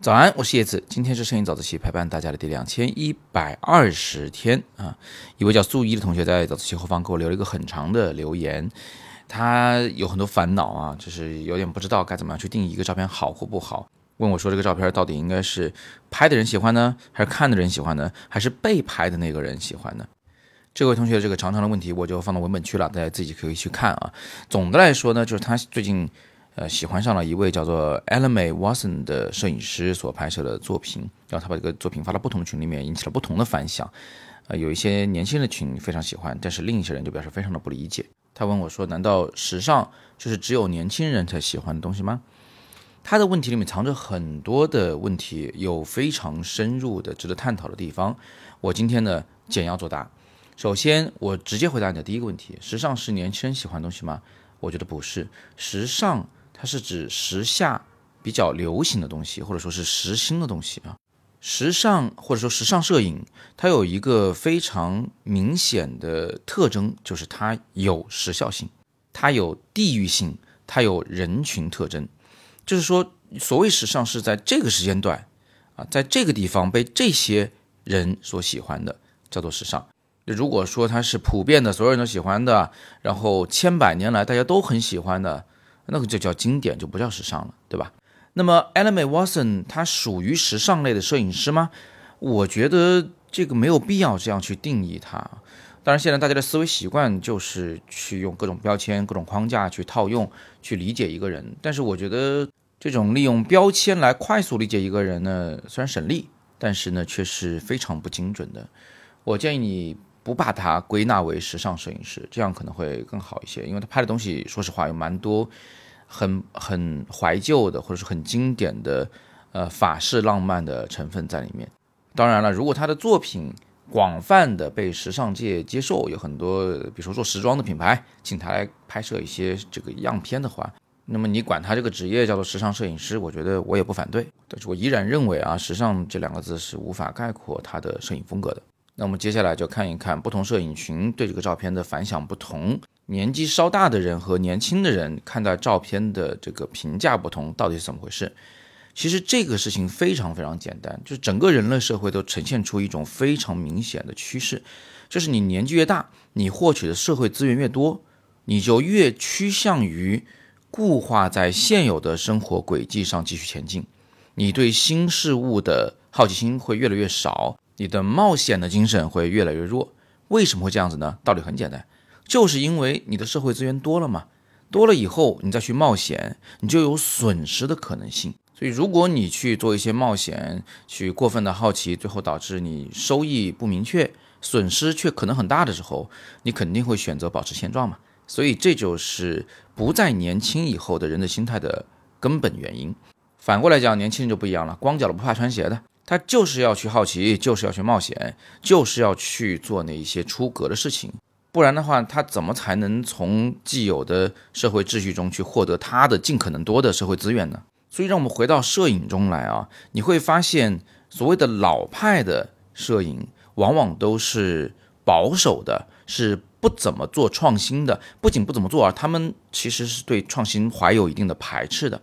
早安，我是叶子，今天是摄影早自习陪伴大家的第两千一百二十天啊。一位叫素一的同学在早自习后方给我留了一个很长的留言，他有很多烦恼啊，就是有点不知道该怎么样去定义一个照片好或不好。问我说这个照片到底应该是拍的人喜欢呢，还是看的人喜欢呢，还是被拍的那个人喜欢呢？这位同学这个长长的问题我就放到文本区了，大家自己可以去看啊。总的来说呢，就是他最近。呃，喜欢上了一位叫做 e l a m a Watson 的摄影师所拍摄的作品，然后他把这个作品发到不同的群里面，引起了不同的反响。呃，有一些年轻的群非常喜欢，但是另一些人就表示非常的不理解。他问我说：“难道时尚就是只有年轻人才喜欢的东西吗？”他的问题里面藏着很多的问题，有非常深入的值得探讨的地方。我今天呢简要作答。首先，我直接回答你的第一个问题：时尚是年轻人喜欢的东西吗？我觉得不是，时尚。它是指时下比较流行的东西，或者说是时兴的东西啊。时尚或者说时尚摄影，它有一个非常明显的特征，就是它有时效性，它有地域性，它有人群特征。就是说，所谓时尚是在这个时间段啊，在这个地方被这些人所喜欢的，叫做时尚。如果说它是普遍的，所有人都喜欢的，然后千百年来大家都很喜欢的。那个就叫经典，就不叫时尚了，对吧？那么 e l a m a Watson 他属于时尚类的摄影师吗？我觉得这个没有必要这样去定义他。当然，现在大家的思维习惯就是去用各种标签、各种框架去套用、去理解一个人。但是，我觉得这种利用标签来快速理解一个人呢，虽然省力，但是呢，却是非常不精准的。我建议你。不把它归纳为时尚摄影师，这样可能会更好一些，因为他拍的东西，说实话有蛮多很很怀旧的，或者是很经典的，呃法式浪漫的成分在里面。当然了，如果他的作品广泛的被时尚界接受，有很多，比如说做时装的品牌请他来拍摄一些这个样片的话，那么你管他这个职业叫做时尚摄影师，我觉得我也不反对。但是我依然认为啊，时尚这两个字是无法概括他的摄影风格的。那我们接下来就看一看不同摄影群对这个照片的反响不同，年纪稍大的人和年轻的人看待照片的这个评价不同，到底是怎么回事？其实这个事情非常非常简单，就是整个人类社会都呈现出一种非常明显的趋势，就是你年纪越大，你获取的社会资源越多，你就越趋向于固化在现有的生活轨迹上继续前进，你对新事物的好奇心会越来越少。你的冒险的精神会越来越弱，为什么会这样子呢？道理很简单，就是因为你的社会资源多了嘛，多了以后你再去冒险，你就有损失的可能性。所以如果你去做一些冒险，去过分的好奇，最后导致你收益不明确，损失却可能很大的时候，你肯定会选择保持现状嘛。所以这就是不再年轻以后的人的心态的根本原因。反过来讲，年轻人就不一样了，光脚的不怕穿鞋的。他就是要去好奇，就是要去冒险，就是要去做那一些出格的事情，不然的话，他怎么才能从既有的社会秩序中去获得他的尽可能多的社会资源呢？所以，让我们回到摄影中来啊，你会发现，所谓的老派的摄影，往往都是保守的，是不怎么做创新的。不仅不怎么做，而他们其实是对创新怀有一定的排斥的。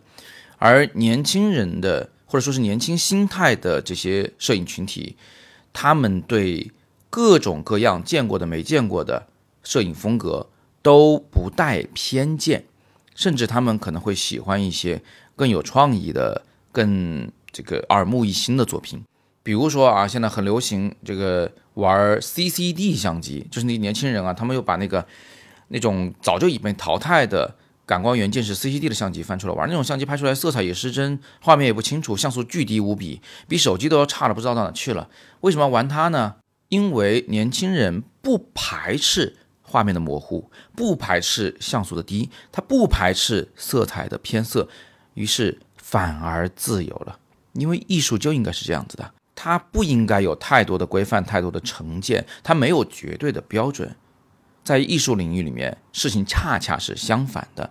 而年轻人的。或者说是年轻心态的这些摄影群体，他们对各种各样见过的、没见过的摄影风格都不带偏见，甚至他们可能会喜欢一些更有创意的、更这个耳目一新的作品。比如说啊，现在很流行这个玩 CCD 相机，就是那年轻人啊，他们又把那个那种早就已被淘汰的。感光元件是 CCD 的相机翻出来玩，那种相机拍出来色彩也失真，画面也不清楚，像素巨低无比，比手机都要差了，不知道到哪去了。为什么玩它呢？因为年轻人不排斥画面的模糊，不排斥像素的低，他不排斥色彩的偏色，于是反而自由了。因为艺术就应该是这样子的，它不应该有太多的规范，太多的成见，它没有绝对的标准。在艺术领域里面，事情恰恰是相反的。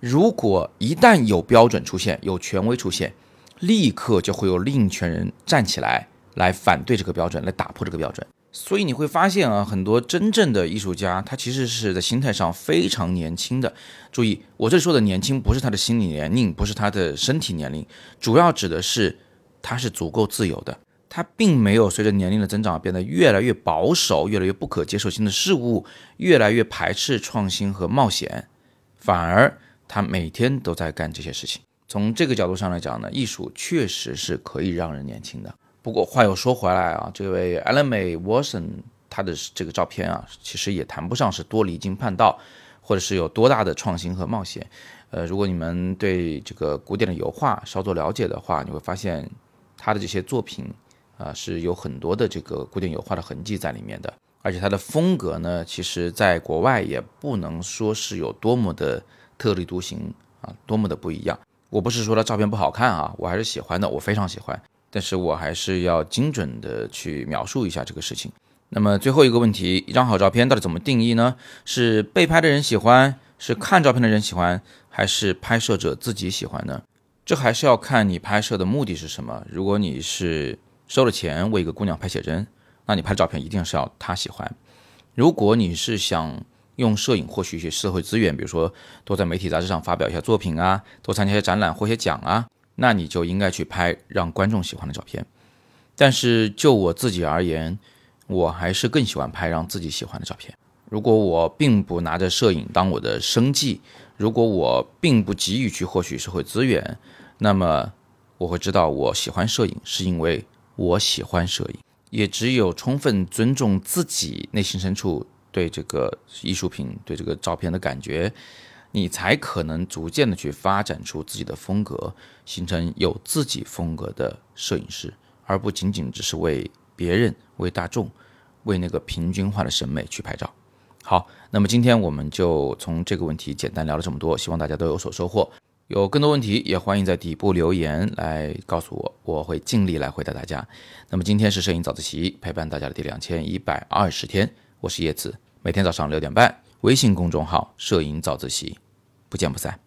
如果一旦有标准出现，有权威出现，立刻就会有另一群人站起来，来反对这个标准，来打破这个标准。所以你会发现啊，很多真正的艺术家，他其实是在心态上非常年轻的。注意，我这里说的年轻，不是他的心理年龄，不是他的身体年龄，主要指的是他是足够自由的。他并没有随着年龄的增长变得越来越保守，越来越不可接受新的事物，越来越排斥创新和冒险，反而他每天都在干这些事情。从这个角度上来讲呢，艺术确实是可以让人年轻的。不过话又说回来啊，这位 Ellen May Watson 他的这个照片啊，其实也谈不上是多离经叛道，或者是有多大的创新和冒险。呃，如果你们对这个古典的油画稍作了解的话，你会发现他的这些作品啊是有很多的这个古典油画的痕迹在里面的。而且它的风格呢，其实在国外也不能说是有多么的特立独行啊，多么的不一样。我不是说他照片不好看啊，我还是喜欢的，我非常喜欢。但是我还是要精准的去描述一下这个事情。那么最后一个问题，一张好照片到底怎么定义呢？是被拍的人喜欢，是看照片的人喜欢，还是拍摄者自己喜欢呢？这还是要看你拍摄的目的是什么。如果你是收了钱为一个姑娘拍写真，那你拍的照片一定是要她喜欢。如果你是想用摄影获取一些社会资源，比如说多在媒体杂志上发表一下作品啊，多参加一些展览获些奖啊。那你就应该去拍让观众喜欢的照片，但是就我自己而言，我还是更喜欢拍让自己喜欢的照片。如果我并不拿着摄影当我的生计，如果我并不急于去获取社会资源，那么我会知道我喜欢摄影是因为我喜欢摄影。也只有充分尊重自己内心深处对这个艺术品、对这个照片的感觉。你才可能逐渐的去发展出自己的风格，形成有自己风格的摄影师，而不仅仅只是为别人、为大众、为那个平均化的审美去拍照。好，那么今天我们就从这个问题简单聊了这么多，希望大家都有所收获。有更多问题也欢迎在底部留言来告诉我，我会尽力来回答大家。那么今天是摄影早自习陪伴大家的第两千一百二十天，我是叶子，每天早上六点半，微信公众号“摄影早自习”。不见不散。